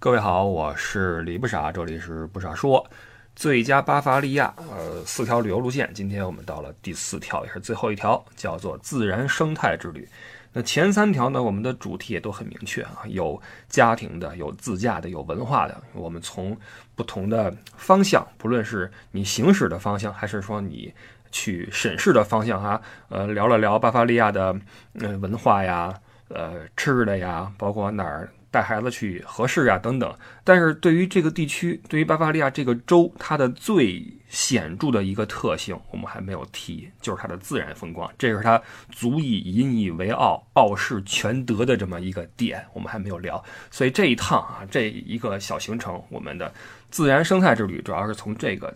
各位好，我是李不傻，这里是不傻说。最佳巴伐利亚，呃，四条旅游路线，今天我们到了第四条，也是最后一条，叫做自然生态之旅。那前三条呢，我们的主题也都很明确啊，有家庭的，有自驾的，有文化的。我们从不同的方向，不论是你行驶的方向，还是说你去审视的方向，哈，呃，聊了聊巴伐利亚的，呃，文化呀，呃，吃的呀，包括哪儿。带孩子去合适啊，等等。但是对于这个地区，对于巴伐利亚这个州，它的最显著的一个特性，我们还没有提，就是它的自然风光，这是它足以引以为傲、傲视全德的这么一个点，我们还没有聊。所以这一趟啊，这一个小行程，我们的自然生态之旅，主要是从这个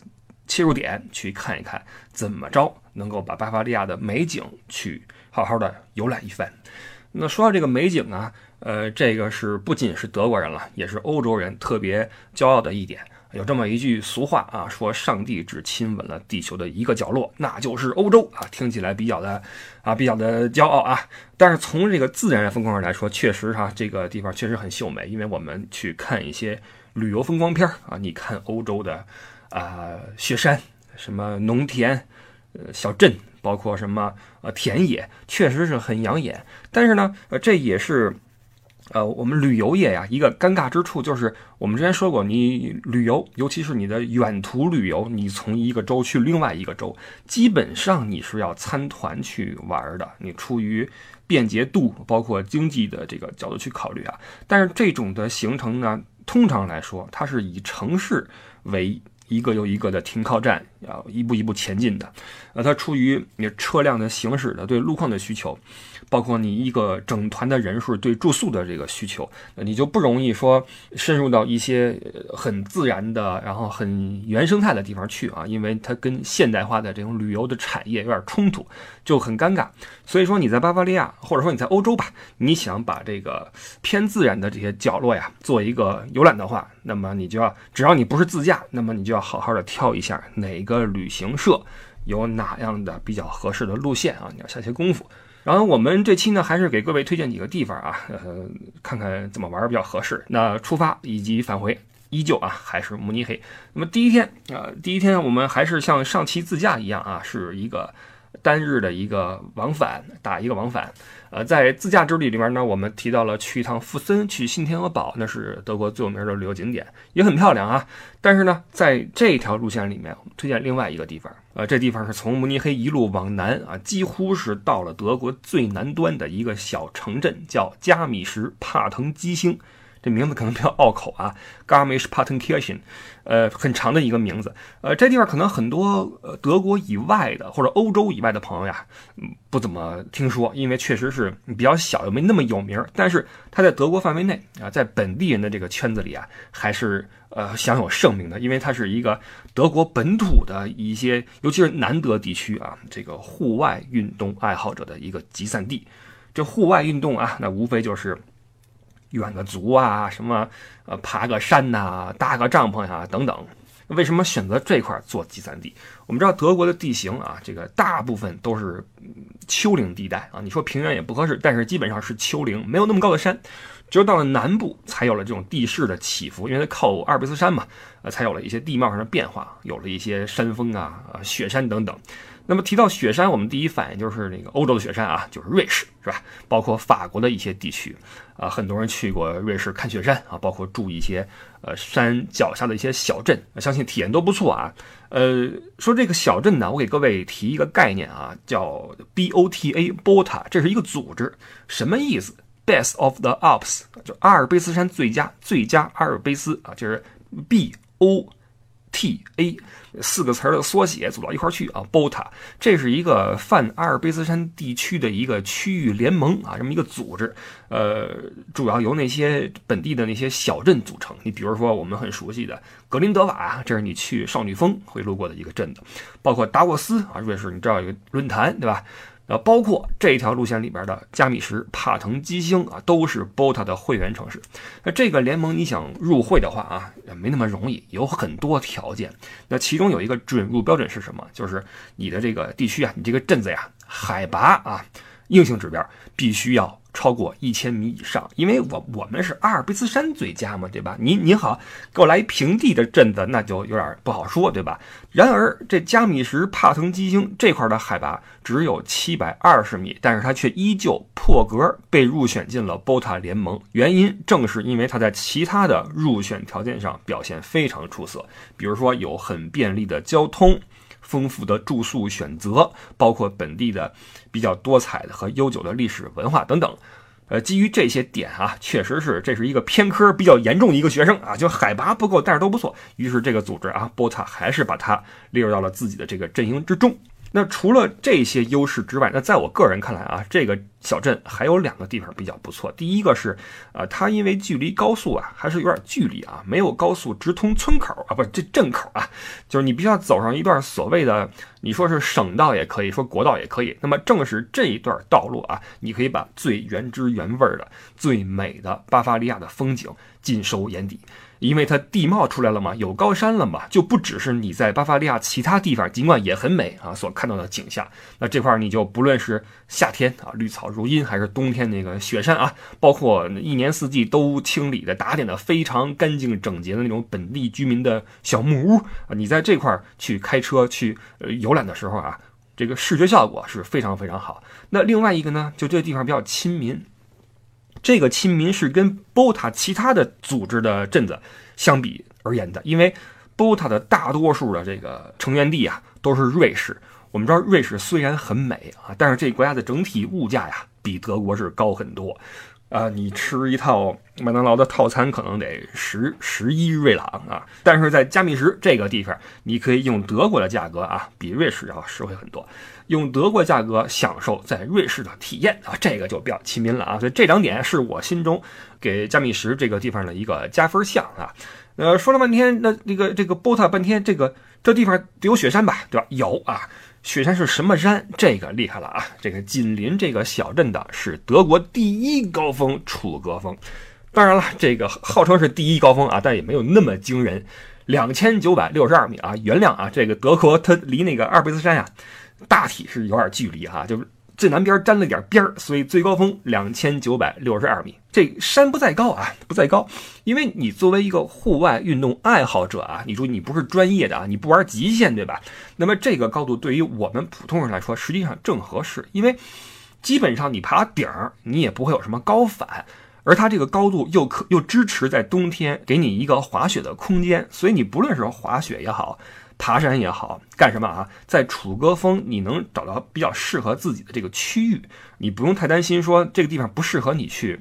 切入点去看一看，怎么着能够把巴伐利亚的美景去好好的游览一番。那说到这个美景啊。呃，这个是不仅是德国人了，也是欧洲人特别骄傲的一点。有这么一句俗话啊，说上帝只亲吻了地球的一个角落，那就是欧洲啊，听起来比较的啊，比较的骄傲啊。但是从这个自然风光上来说，确实哈，这个地方确实很秀美。因为我们去看一些旅游风光片啊，你看欧洲的啊雪山、什么农田、呃小镇，包括什么呃田野，确实是很养眼。但是呢，呃这也是。呃，我们旅游业呀，一个尴尬之处就是，我们之前说过，你旅游，尤其是你的远途旅游，你从一个州去另外一个州，基本上你是要参团去玩的。你出于便捷度，包括经济的这个角度去考虑啊。但是这种的行程呢，通常来说，它是以城市为一个又一个的停靠站，要一步一步前进的。呃，它出于你车辆的行驶的对路况的需求。包括你一个整团的人数对住宿的这个需求，你就不容易说深入到一些很自然的，然后很原生态的地方去啊，因为它跟现代化的这种旅游的产业有点冲突，就很尴尬。所以说你在巴伐利亚，或者说你在欧洲吧，你想把这个偏自然的这些角落呀做一个游览的话，那么你就要，只要你不是自驾，那么你就要好好的挑一下哪一个旅行社有哪样的比较合适的路线啊，你要下些功夫。然后我们这期呢，还是给各位推荐几个地方啊，呃，看看怎么玩比较合适。那出发以及返回，依旧啊，还是慕尼黑。那么第一天啊，第一天我们还是像上期自驾一样啊，是一个单日的一个往返，打一个往返。呃，在自驾之旅里面呢，我们提到了去一趟富森，去新天鹅堡，那是德国最有名的旅游景点，也很漂亮啊。但是呢，在这条路线里面，我们推荐另外一个地方。呃，这地方是从慕尼黑一路往南啊，几乎是到了德国最南端的一个小城镇，叫加米什帕滕基兴。这名字可能比较拗口啊，Garmisch-Partenkirchen，呃，很长的一个名字。呃，这地方可能很多德国以外的或者欧洲以外的朋友呀，不怎么听说，因为确实是比较小，又没那么有名。但是它在德国范围内啊，在本地人的这个圈子里啊，还是呃享有盛名的，因为它是一个德国本土的一些，尤其是南德地区啊，这个户外运动爱好者的一个集散地。这户外运动啊，那无非就是。远个足啊，什么呃，爬个山呐，搭个帐篷呀，等等。为什么选择这块做集散地？我们知道德国的地形啊，这个大部分都是丘陵地带啊。你说平原也不合适，但是基本上是丘陵，没有那么高的山。只有到了南部，才有了这种地势的起伏，因为它靠阿尔卑斯山嘛，呃，才有了一些地貌上的变化，有了一些山峰、啊雪山等等。那么提到雪山，我们第一反应就是那个欧洲的雪山啊，就是瑞士，是吧？包括法国的一些地区，啊，很多人去过瑞士看雪山啊，包括住一些呃山脚下的一些小镇，相信体验都不错啊。呃，说这个小镇呢，我给各位提一个概念啊，叫 BOTA，BOTA，这是一个组织，什么意思？Best of the Alps，就阿尔卑斯山最佳，最佳阿尔卑斯啊，就是 BO。T A 四个词儿的缩写组到一块儿去啊，BOTA，这是一个泛阿尔卑斯山地区的一个区域联盟啊，这么一个组织，呃，主要由那些本地的那些小镇组成。你比如说我们很熟悉的格林德瓦，这是你去少女峰会路过的一个镇子，包括达沃斯啊，瑞士你知道有个论坛对吧？呃，包括这条路线里边的加米什、帕腾基兴啊，都是 BOTA 的会员城市。那这个联盟你想入会的话啊，也没那么容易，有很多条件。那其中有一个准入标准是什么？就是你的这个地区啊，你这个镇子呀，海拔啊硬性指标必须要。超过一千米以上，因为我我们是阿尔卑斯山最佳嘛，对吧？你你好，给我来一平地的镇子，那就有点不好说，对吧？然而这加米什帕腾基星这块的海拔只有七百二十米，但是它却依旧破格被入选进了 BOTA 联盟，原因正是因为它在其他的入选条件上表现非常出色，比如说有很便利的交通。丰富的住宿选择，包括本地的比较多彩的和悠久的历史文化等等。呃，基于这些点啊，确实是这是一个偏科比较严重的一个学生啊，就海拔不够，但是都不错。于是这个组织啊，波塔还是把他列入到了自己的这个阵营之中。那除了这些优势之外，那在我个人看来啊，这个小镇还有两个地方比较不错。第一个是，呃，它因为距离高速啊还是有点距离啊，没有高速直通村口啊，不是这镇口啊，就是你必须要走上一段所谓的，你说是省道也可以说国道也可以。那么正是这一段道路啊，你可以把最原汁原味的、最美的巴伐利亚的风景尽收眼底。因为它地貌出来了嘛，有高山了嘛，就不只是你在巴伐利亚其他地方，尽管也很美啊，所看到的景象。那这块你就不论是夏天啊，绿草如茵，还是冬天那个雪山啊，包括一年四季都清理的、打点的非常干净整洁的那种本地居民的小木屋啊，你在这块去开车去呃游览的时候啊，这个视觉效果是非常非常好。那另外一个呢，就这个地方比较亲民。这个亲民是跟 BOTA 其他的组织的镇子相比而言的，因为 BOTA 的大多数的这个成员地啊都是瑞士。我们知道瑞士虽然很美啊，但是这国家的整体物价呀比德国是高很多。啊，你吃一套麦当劳的套餐可能得十十一瑞郎啊，但是在加密什这个地方，你可以用德国的价格啊，比瑞士要实惠很多。用德国价格享受在瑞士的体验啊，这个就比较亲民了啊，所以这两点是我心中给加密什这个地方的一个加分项啊。呃，说了半天，那这个这个波塔半天，这个这地方得有雪山吧，对吧？有啊，雪山是什么山？这个厉害了啊！这个紧邻这个小镇的是德国第一高峰楚格峰，当然了，这个号称是第一高峰啊，但也没有那么惊人，两千九百六十二米啊。原谅啊，这个德国它离那个阿尔卑斯山呀。大体是有点距离哈，就是最南边沾了点边儿，所以最高峰两千九百六十二米。这山不在高啊，不在高，因为你作为一个户外运动爱好者啊，你说你不是专业的啊，你不玩极限对吧？那么这个高度对于我们普通人来说，实际上正合适，因为基本上你爬顶儿，你也不会有什么高反，而它这个高度又可又支持在冬天给你一个滑雪的空间，所以你不论是滑雪也好。爬山也好，干什么啊？在楚歌峰，你能找到比较适合自己的这个区域，你不用太担心说这个地方不适合你去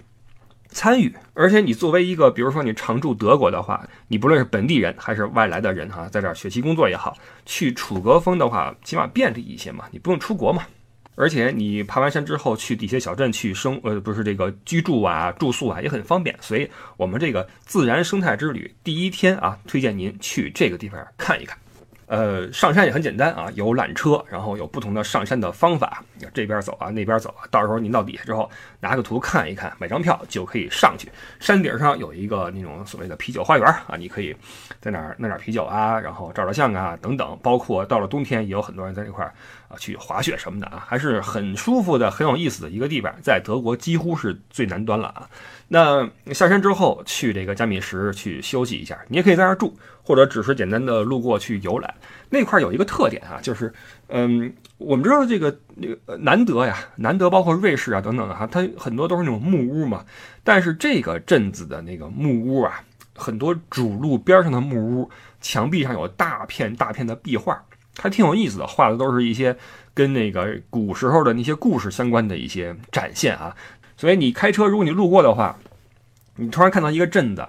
参与。而且你作为一个，比如说你常驻德国的话，你不论是本地人还是外来的人哈，在这儿学习工作也好，去楚歌峰的话，起码便利一些嘛，你不用出国嘛。而且你爬完山之后去底下小镇去生，呃，不是这个居住啊、住宿啊也很方便。所以，我们这个自然生态之旅第一天啊，推荐您去这个地方看一看。呃，上山也很简单啊，有缆车，然后有不同的上山的方法，这边走啊，那边走啊。到时候您到底下之后，拿个图看一看，买张票就可以上去。山顶上有一个那种所谓的啤酒花园啊，你可以在那儿弄点啤酒啊，然后照照相啊，等等。包括到了冬天，也有很多人在那块儿啊去滑雪什么的啊，还是很舒服的，很有意思的一个地方，在德国几乎是最南端了啊。那下山之后去这个加米什去休息一下，你也可以在那儿住，或者只是简单的路过去游览。那块有一个特点啊，就是，嗯，我们知道这个那个南德呀，南德包括瑞士啊等等哈，它很多都是那种木屋嘛。但是这个镇子的那个木屋啊，很多主路边上的木屋墙壁上有大片大片的壁画，还挺有意思的，画的都是一些跟那个古时候的那些故事相关的一些展现啊。所以你开车，如果你路过的话，你突然看到一个镇子，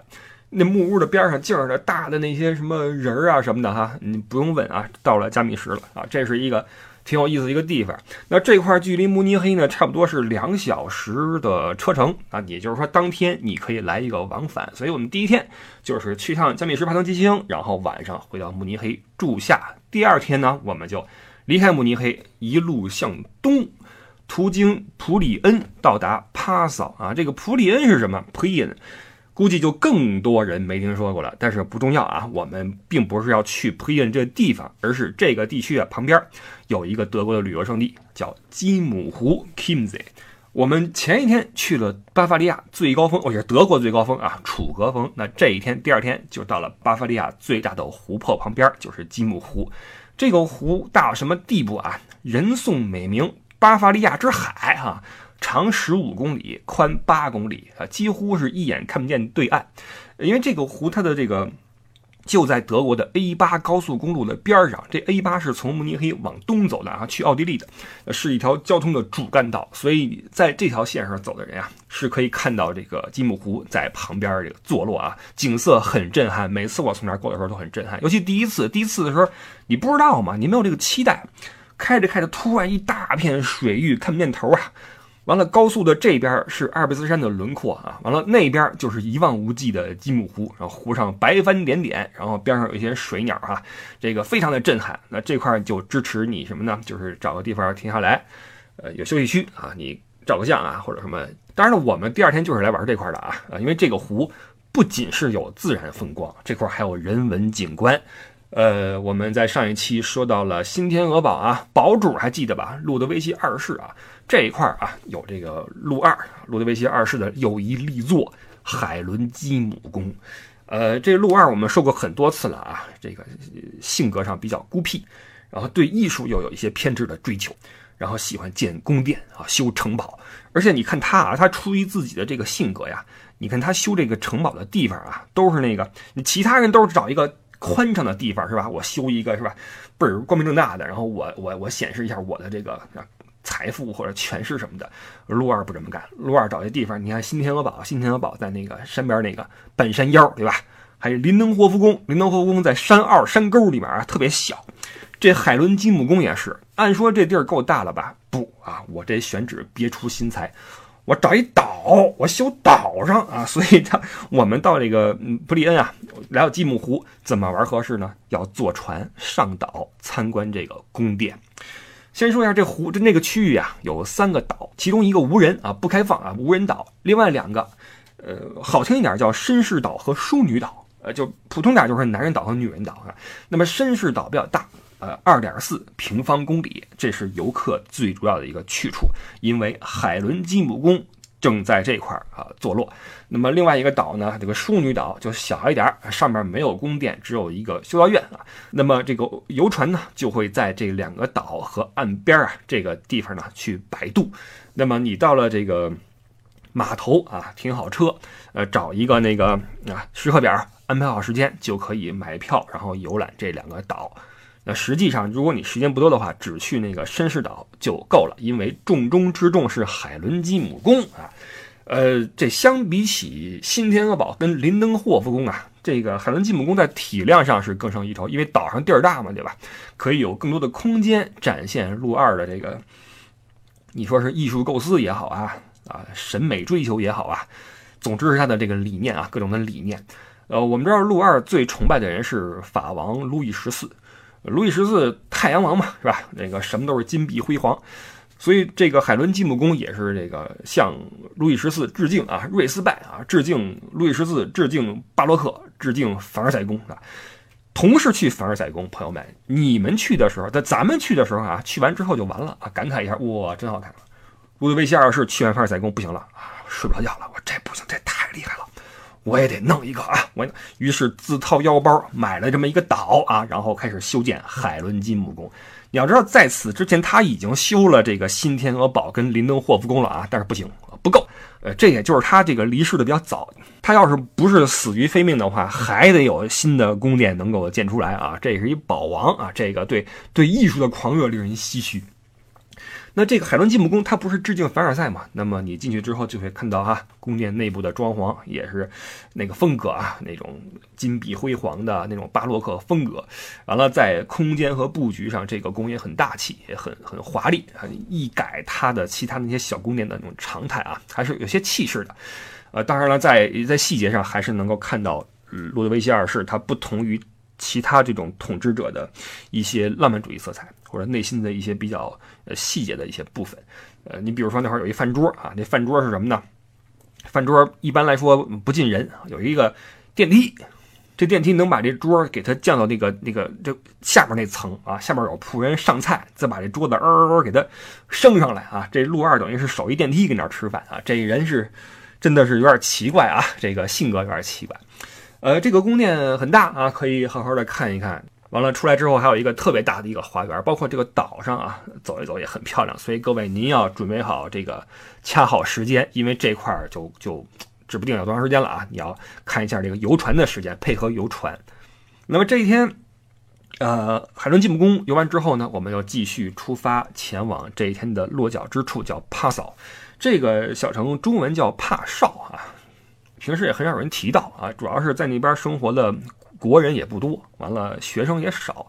那木屋的边上静着大的那些什么人儿啊什么的哈，你不用问啊，到了加密什了啊，这是一个挺有意思的一个地方。那这块距离慕尼黑呢，差不多是两小时的车程啊，也就是说当天你可以来一个往返。所以我们第一天就是去趟加密什帕腾基星，然后晚上回到慕尼黑住下。第二天呢，我们就离开慕尼黑，一路向东。途经普里恩到达帕萨啊，这个普里恩是什么？普里恩，估计就更多人没听说过了。但是不重要啊，我们并不是要去普里恩这个地方，而是这个地区啊旁边有一个德国的旅游胜地，叫基姆湖 （Kimsee）。我们前一天去了巴伐利亚最高峰，哦，也是德国最高峰啊，楚格峰。那这一天，第二天就到了巴伐利亚最大的湖泊旁边，就是基姆湖。这个湖大到什么地步啊？人送美名“巴伐利亚之海”哈。长十五公里，宽八公里啊，几乎是一眼看不见对岸。因为这个湖，它的这个就在德国的 A 八高速公路的边上。这 A 八是从慕尼黑往东走的啊，去奥地利的，是一条交通的主干道。所以在这条线上走的人啊，是可以看到这个基姆湖在旁边这个坐落啊，景色很震撼。每次我从那儿过的时候都很震撼，尤其第一次，第一次的时候你不知道嘛，你没有这个期待，开着开着，突然一大片水域看不见头啊。完了，高速的这边是阿尔卑斯山的轮廓啊，完了那边就是一望无际的基姆湖，然后湖上白帆点点，然后边上有一些水鸟啊，这个非常的震撼。那这块就支持你什么呢？就是找个地方停下来，呃，有休息区啊，你照个相啊，或者什么。当然了，我们第二天就是来玩这块的啊，啊，因为这个湖不仅是有自然风光，这块还有人文景观。呃，我们在上一期说到了新天鹅堡啊，堡主还记得吧？路德维希二世啊。这一块啊，有这个路二，路德维希二世的又一力作海伦基姆宫。呃，这路二我们说过很多次了啊，这个性格上比较孤僻，然后对艺术又有一些偏执的追求，然后喜欢建宫殿啊，修城堡。而且你看他啊，他出于自己的这个性格呀，你看他修这个城堡的地方啊，都是那个其他人都是找一个宽敞的地方是吧？我修一个是吧，倍儿光明正大的，然后我我我显示一下我的这个。财富或者权势什么的，陆二不这么干。陆二找这地方，你看新天鹅堡，新天鹅堡在那个山边那个半山腰，对吧？还有林登霍夫宫，林登霍夫宫在山坳山沟里面啊，特别小。这海伦基姆宫也是，按说这地儿够大了吧？不啊，我这选址别出心裁，我找一岛，我修岛上 啊。所以他我们到这个布利恩啊，来到基姆湖，怎么玩合适呢？要坐船上岛参观这个宫殿。先说一下这湖，这那个区域啊，有三个岛，其中一个无人啊，不开放啊，无人岛。另外两个，呃，好听一点叫绅士岛和淑女岛，呃，就普通点就是男人岛和女人岛啊。那么绅士岛比较大，呃，二点四平方公里，这是游客最主要的一个去处，因为海伦基姆宫。正在这块儿啊坐落，那么另外一个岛呢，这个淑女岛就小一点儿，上面没有宫殿，只有一个修道院啊。那么这个游船呢，就会在这两个岛和岸边啊这个地方呢去摆渡。那么你到了这个码头啊，停好车，呃，找一个那个啊时刻表，安排好时间，就可以买票，然后游览这两个岛。那实际上，如果你时间不多的话，只去那个绅士岛就够了，因为重中之重是海伦基姆宫啊。呃，这相比起新天鹅堡跟林登霍夫宫啊，这个海伦基姆宫在体量上是更胜一筹，因为岛上地儿大嘛，对吧？可以有更多的空间展现陆二的这个，你说是艺术构思也好啊，啊，审美追求也好啊，总之是他的这个理念啊，各种的理念。呃，我们知道陆二最崇拜的人是法王路易十四。路易十四太阳王嘛，是吧？那个什么都是金碧辉煌，所以这个海伦基姆宫也是这个向路易十四致敬啊，瑞斯拜啊，致敬路易十四，致敬巴洛克，致敬凡尔赛宫啊。同时去凡尔赛宫，朋友们，你们去的时候，在咱们去的时候啊，去完之后就完了啊，感慨一下，哇，真好看。路德维希二世去完凡尔赛宫不行了啊，睡不着觉了，我这不行，这太厉害了。我也得弄一个啊！我于是自掏腰包买了这么一个岛啊，然后开始修建海伦金姆宫。你要知道，在此之前他已经修了这个新天鹅堡跟林登霍夫宫了啊，但是不行，不够。呃，这也就是他这个离世的比较早。他要是不是死于非命的话，还得有新的宫殿能够建出来啊。这是一宝王啊，这个对对艺术的狂热令人唏嘘。那这个海伦基姆宫，它不是致敬凡尔赛嘛？那么你进去之后就会看到哈，宫殿内部的装潢也是那个风格啊，那种金碧辉煌的那种巴洛克风格。完了，在空间和布局上，这个宫也很大气，也很很华丽，一改它的其他那些小宫殿的那种常态啊，还是有些气势的。呃，当然了，在在细节上还是能够看到，路德维希二世他不同于其他这种统治者的一些浪漫主义色彩。或者内心的一些比较呃细节的一些部分，呃，你比如说那会儿有一饭桌啊，那饭桌是什么呢？饭桌一般来说不进人，有一个电梯，这电梯能把这桌给它降到那个那个这下边那层啊，下边有仆人上菜，再把这桌子嗷嗷给它升上来啊。这陆二等于是手一电梯跟那吃饭啊，这人是真的是有点奇怪啊，这个性格有点奇怪。呃，这个宫殿很大啊，可以好好的看一看。完了出来之后，还有一个特别大的一个花园，包括这个岛上啊，走一走也很漂亮。所以各位，您要准备好这个掐好时间，因为这块儿就就指不定有多长时间了啊。你要看一下这个游船的时间，配合游船。那么这一天，呃，海伦进步宫游完之后呢，我们要继续出发前往这一天的落脚之处，叫帕嫂。这个小城中文叫帕绍啊，平时也很少有人提到啊，主要是在那边生活的。国人也不多，完了学生也少，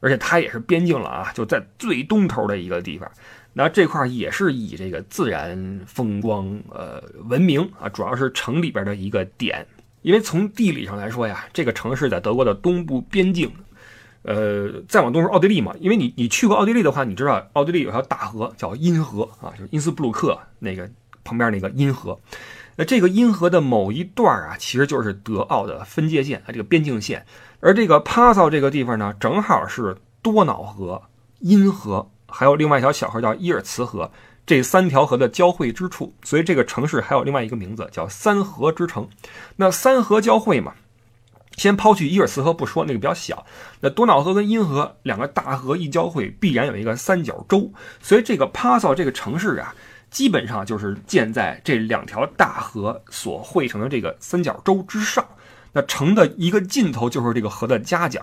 而且它也是边境了啊，就在最东头的一个地方。那这块也是以这个自然风光呃闻名啊，主要是城里边的一个点。因为从地理上来说呀，这个城市在德国的东部边境，呃，再往东是奥地利嘛。因为你你去过奥地利的话，你知道奥地利有条大河叫因河啊，就是因斯布鲁克那个旁边那个因河。那这个因河的某一段啊，其实就是德奥的分界线啊，这个边境线。而这个帕萨这个地方呢，正好是多瑙河、因河，还有另外一条小河叫伊尔茨河这三条河的交汇之处。所以这个城市还有另外一个名字叫三河之城。那三河交汇嘛，先抛去伊尔茨河不说，那个比较小。那多瑙河跟因河两个大河一交汇，必然有一个三角洲。所以这个帕萨这个城市啊。基本上就是建在这两条大河所汇成的这个三角洲之上，那城的一个尽头就是这个河的夹角，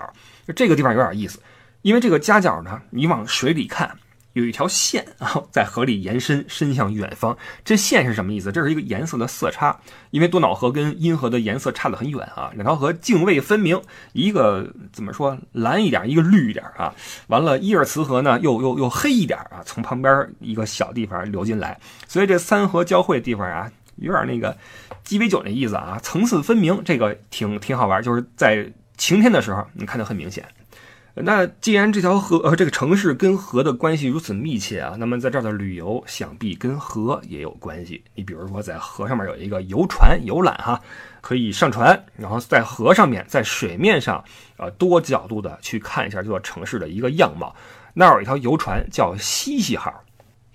这个地方有点意思，因为这个夹角呢，你往水里看。有一条线啊，在河里延伸，伸向远方。这线是什么意思？这是一个颜色的色差，因为多瑙河跟因河的颜色差得很远啊，两条河泾渭分明，一个怎么说蓝一点，一个绿一点啊。完了，伊尔茨河呢又又又黑一点啊，从旁边一个小地方流进来，所以这三河交汇的地方啊，有点那个鸡尾酒那意思啊，层次分明，这个挺挺好玩，就是在晴天的时候，你看得很明显。那既然这条河呃这个城市跟河的关系如此密切啊，那么在这儿的旅游想必跟河也有关系。你比如说在河上面有一个游船游览哈，可以上船，然后在河上面在水面上呃多角度的去看一下这座城市的一个样貌。那儿有一条游船叫西西号，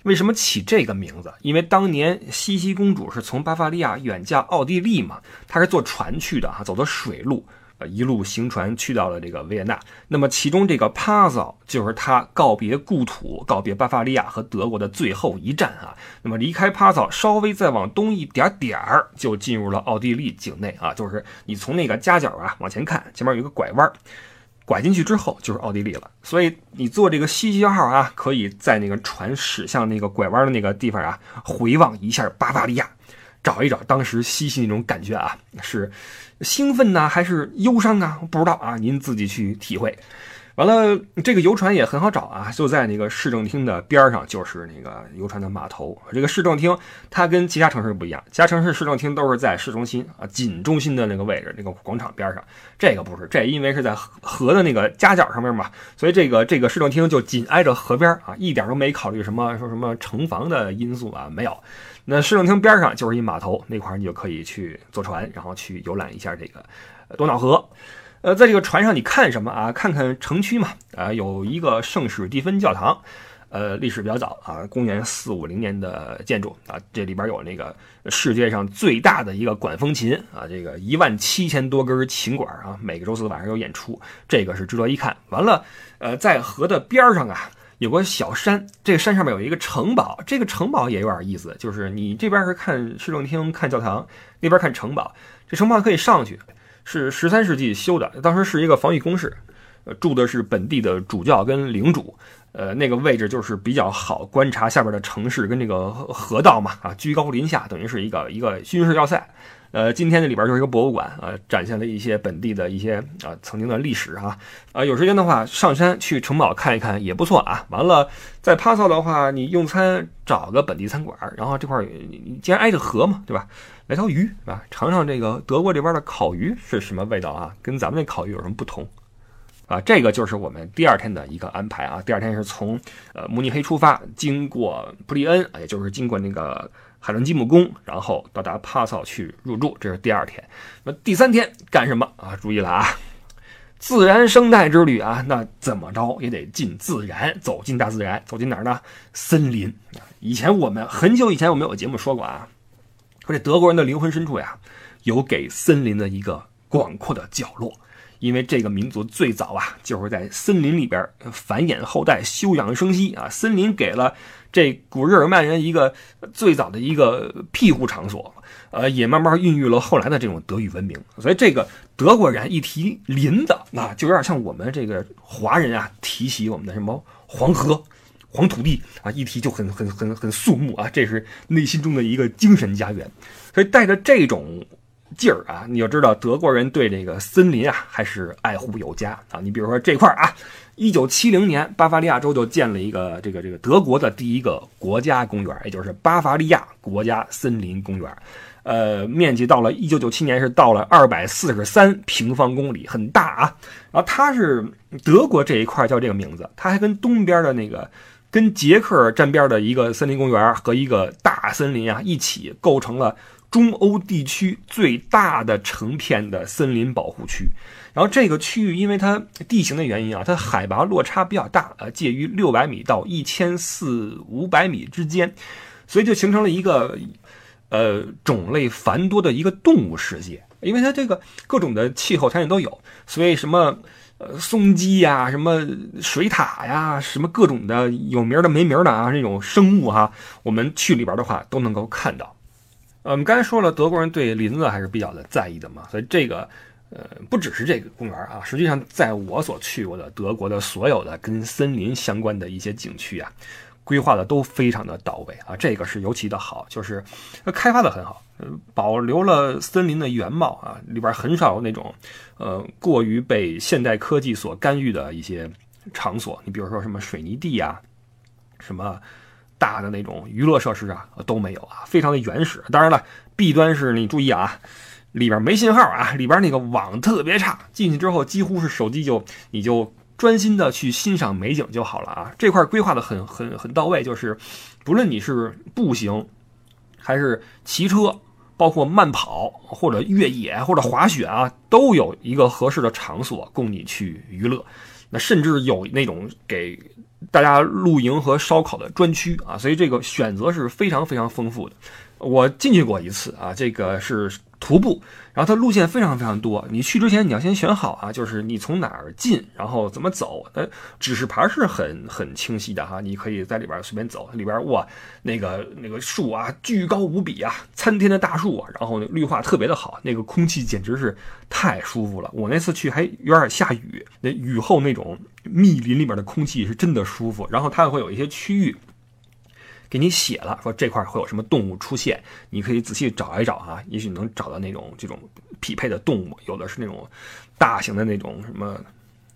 为什么起这个名字？因为当年西西公主是从巴伐利亚远嫁奥地利嘛，她是坐船去的哈，走的水路。呃，一路行船去到了这个维也纳，那么其中这个帕萨就是他告别故土、告别巴伐利亚和德国的最后一站啊。那么离开帕萨，稍微再往东一点点儿，就进入了奥地利境内啊。就是你从那个夹角啊往前看，前面有一个拐弯，拐进去之后就是奥地利了。所以你坐这个西西号啊，可以在那个船驶向那个拐弯的那个地方啊，回望一下巴伐利亚。找一找当时西西那种感觉啊，是兴奋呢还是忧伤啊？不知道啊，您自己去体会。完了，这个游船也很好找啊，就在那个市政厅的边上，就是那个游船的码头。这个市政厅它跟其他城市不一样，其他城市市政厅都是在市中心啊，紧中心的那个位置，那个广场边上。这个不是，这因为是在河的那个夹角上面嘛，所以这个这个市政厅就紧挨着河边啊，一点都没考虑什么说什么城防的因素啊，没有。那市政厅边上就是一码头，那块你就可以去坐船，然后去游览一下这个多瑙河。呃，在这个船上你看什么啊？看看城区嘛。啊，有一个圣史蒂芬教堂，呃，历史比较早啊，公元四五零年的建筑啊。这里边有那个世界上最大的一个管风琴啊，这个一万七千多根琴管啊，每个周四晚上有演出，这个是值得一看。完了，呃，在河的边上啊。有个小山，这个山上面有一个城堡，这个城堡也有点意思，就是你这边是看市政厅、看教堂，那边看城堡。这城堡可以上去，是十三世纪修的，当时是一个防御工事，呃，住的是本地的主教跟领主，呃，那个位置就是比较好观察下边的城市跟这个河道嘛，啊，居高临下，等于是一个一个军事要塞。呃，今天的里边就是一个博物馆啊，展现了一些本地的一些啊曾经的历史哈啊，有时间的话上山去城堡看一看也不错啊。完了，在帕萨的话，你用餐找个本地餐馆，然后这块你既然挨着河嘛，对吧？来条鱼，对吧？尝尝这个德国这边的烤鱼是什么味道啊？跟咱们那烤鱼有什么不同啊？这个就是我们第二天的一个安排啊。第二天是从呃慕尼黑出发，经过布利恩，也就是经过那个。海伦基姆宫，然后到达帕萨去入住，这是第二天。那第三天干什么啊？注意了啊！自然生态之旅啊，那怎么着也得进自然，走进大自然，走进哪儿呢？森林。以前我们很久以前我们有节目说过啊，说这德国人的灵魂深处呀，有给森林的一个广阔的角落。因为这个民族最早啊，就是在森林里边繁衍后代、休养生息啊。森林给了这古日耳曼人一个最早的一个庇护场所，呃，也慢慢孕育了后来的这种德语文明。所以这个德国人一提林子，那就有点像我们这个华人啊，提起我们的什么黄河、黄土地啊，一提就很很很很肃穆啊，这是内心中的一个精神家园。所以带着这种。劲儿啊，你就知道德国人对这个森林啊还是爱护有加啊。你比如说这块儿啊，一九七零年巴伐利亚州就建了一个这个这个德国的第一个国家公园，也就是巴伐利亚国家森林公园。呃，面积到了一九九七年是到了二百四十三平方公里，很大啊。然后它是德国这一块叫这个名字，它还跟东边的那个跟捷克沾边的一个森林公园和一个大森林啊一起构成了。中欧地区最大的成片的森林保护区，然后这个区域因为它地形的原因啊，它海拔落差比较大啊，介于六百米到一千四五百米之间，所以就形成了一个呃种类繁多的一个动物世界。因为它这个各种的气候条件都有，所以什么呃松鸡呀，什么水獭呀，什么各种的有名的没名的啊，这种生物哈，我们去里边的话都能够看到。我们刚才说了，德国人对林子还是比较的在意的嘛，所以这个，呃，不只是这个公园啊，实际上在我所去过的德国的所有的跟森林相关的一些景区啊，规划的都非常的到位啊，这个是尤其的好，就是开发的很好，保留了森林的原貌啊，里边很少有那种，呃，过于被现代科技所干预的一些场所，你比如说什么水泥地呀，什么。大的那种娱乐设施啊都没有啊，非常的原始。当然了，弊端是你注意啊，里边没信号啊，里边那个网特别差。进去之后几乎是手机就你就专心的去欣赏美景就好了啊。这块规划的很很很到位，就是不论你是步行还是骑车，包括慢跑或者越野或者滑雪啊，都有一个合适的场所供你去娱乐。那甚至有那种给。大家露营和烧烤的专区啊，所以这个选择是非常非常丰富的。我进去过一次啊，这个是徒步，然后它路线非常非常多。你去之前你要先选好啊，就是你从哪儿进，然后怎么走。呃，指示牌是很很清晰的哈，你可以在里边随便走。里边哇，那个那个树啊，巨高无比啊，参天的大树啊，然后绿化特别的好，那个空气简直是太舒服了。我那次去还有点下雨，那雨后那种密林里面的空气是真的舒服。然后它会有一些区域。给你写了，说这块会有什么动物出现，你可以仔细找一找啊，也许能找到那种这种匹配的动物，有的是那种大型的那种什么。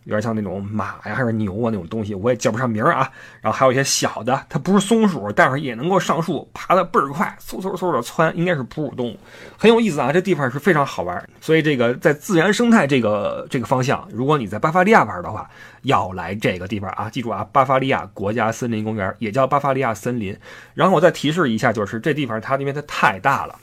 有点像那种马呀，还是牛啊那种东西，我也叫不上名啊。然后还有一些小的，它不是松鼠，但是也能够上树，爬得倍儿快，嗖嗖嗖的窜，应该是哺乳动物，很有意思啊。这地方是非常好玩，所以这个在自然生态这个这个方向，如果你在巴伐利亚玩的话，要来这个地方啊，记住啊，巴伐利亚国家森林公园也叫巴伐利亚森林。然后我再提示一下，就是这地方它因为它太大了，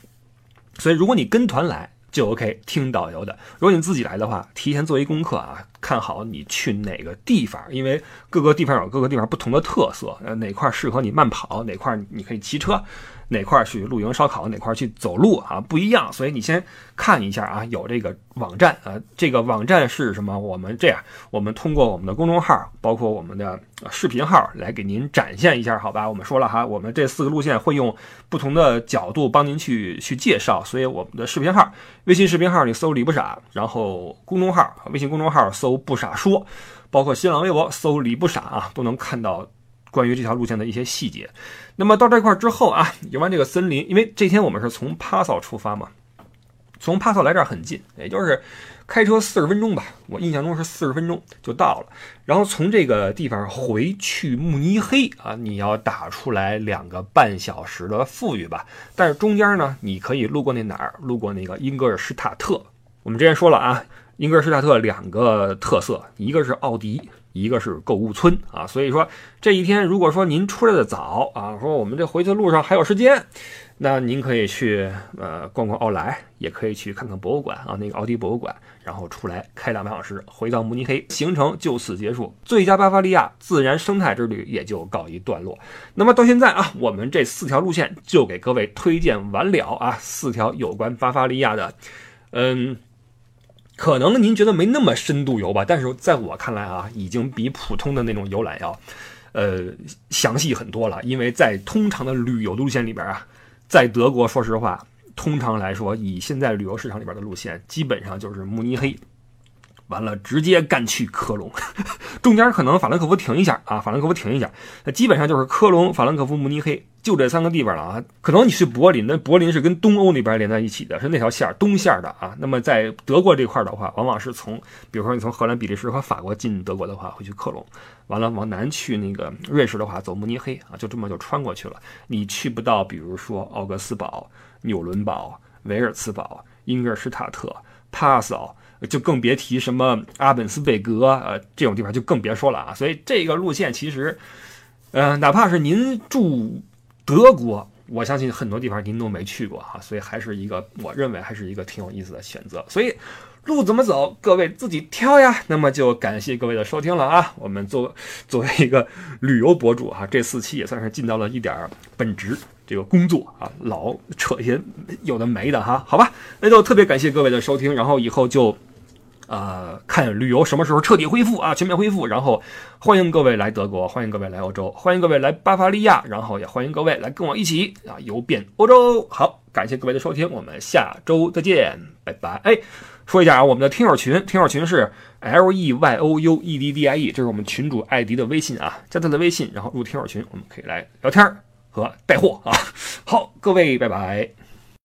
所以如果你跟团来。就 OK，听导游的。如果你自己来的话，提前做一功课啊，看好你去哪个地方，因为各个地方有各个地方不同的特色，呃，哪块适合你慢跑，哪块你可以骑车。哪块去露营烧烤，哪块去走路啊？不一样，所以你先看一下啊，有这个网站啊，这个网站是什么？我们这样，我们通过我们的公众号，包括我们的视频号来给您展现一下，好吧？我们说了哈，我们这四个路线会用不同的角度帮您去去介绍，所以我们的视频号，微信视频号你搜“李不傻”，然后公众号，微信公众号搜“不傻说”，包括新浪微博搜“李不傻”啊，都能看到。关于这条路线的一些细节，那么到这块之后啊，游完这个森林，因为这天我们是从帕萨出发嘛，从帕萨来这儿很近，也就是开车四十分钟吧，我印象中是四十分钟就到了。然后从这个地方回去慕尼黑啊，你要打出来两个半小时的富裕吧，但是中间呢，你可以路过那哪儿，路过那个英格尔施塔特。我们之前说了啊，英格尔施塔特两个特色，一个是奥迪。一个是购物村啊，所以说这一天如果说您出来的早啊，说我们这回去的路上还有时间，那您可以去呃逛逛奥莱，也可以去看看博物馆啊，那个奥迪博物馆，然后出来开两个小时，回到慕尼黑，行程就此结束，最佳巴伐利亚自然生态之旅也就告一段落。那么到现在啊，我们这四条路线就给各位推荐完了啊，四条有关巴伐利亚的，嗯。可能您觉得没那么深度游吧，但是在我看来啊，已经比普通的那种游览要，呃，详细很多了。因为在通常的旅游路线里边啊，在德国，说实话，通常来说，以现在旅游市场里边的路线，基本上就是慕尼黑。完了，直接干去科隆，中间可能法兰克福停一下啊，法兰克福停一下，那基本上就是科隆、法兰克福、慕尼黑，就这三个地方了啊。可能你去柏林，那柏林是跟东欧那边连在一起的，是那条线东线的啊。那么在德国这块的话，往往是从，比如说你从荷兰、比利时和法国进德国的话，会去科隆，完了往南去那个瑞士的话，走慕尼黑啊，就这么就穿过去了。你去不到，比如说奥格斯堡、纽伦堡、维尔茨堡、英格尔施塔特、帕斯奥。就更别提什么阿本斯贝格，呃，这种地方就更别说了啊。所以这个路线其实，呃，哪怕是您住德国，我相信很多地方您都没去过哈，所以还是一个我认为还是一个挺有意思的选择。所以路怎么走，各位自己挑呀。那么就感谢各位的收听了啊。我们作作为一个旅游博主哈，这四期也算是尽到了一点本职。这个工作啊，老扯些有的没的哈，好吧，那就特别感谢各位的收听，然后以后就。呃，看旅游什么时候彻底恢复啊？全面恢复，然后欢迎各位来德国，欢迎各位来欧洲，欢迎各位来巴伐利亚，然后也欢迎各位来跟我一起啊游遍欧洲。好，感谢各位的收听，我们下周再见，拜拜。哎，说一下啊，我们的听友群，听友群是 L E Y O U E D D I E，这是我们群主艾迪的微信啊，加他的微信，然后入听友群，我们可以来聊天和带货啊。好，各位，拜拜。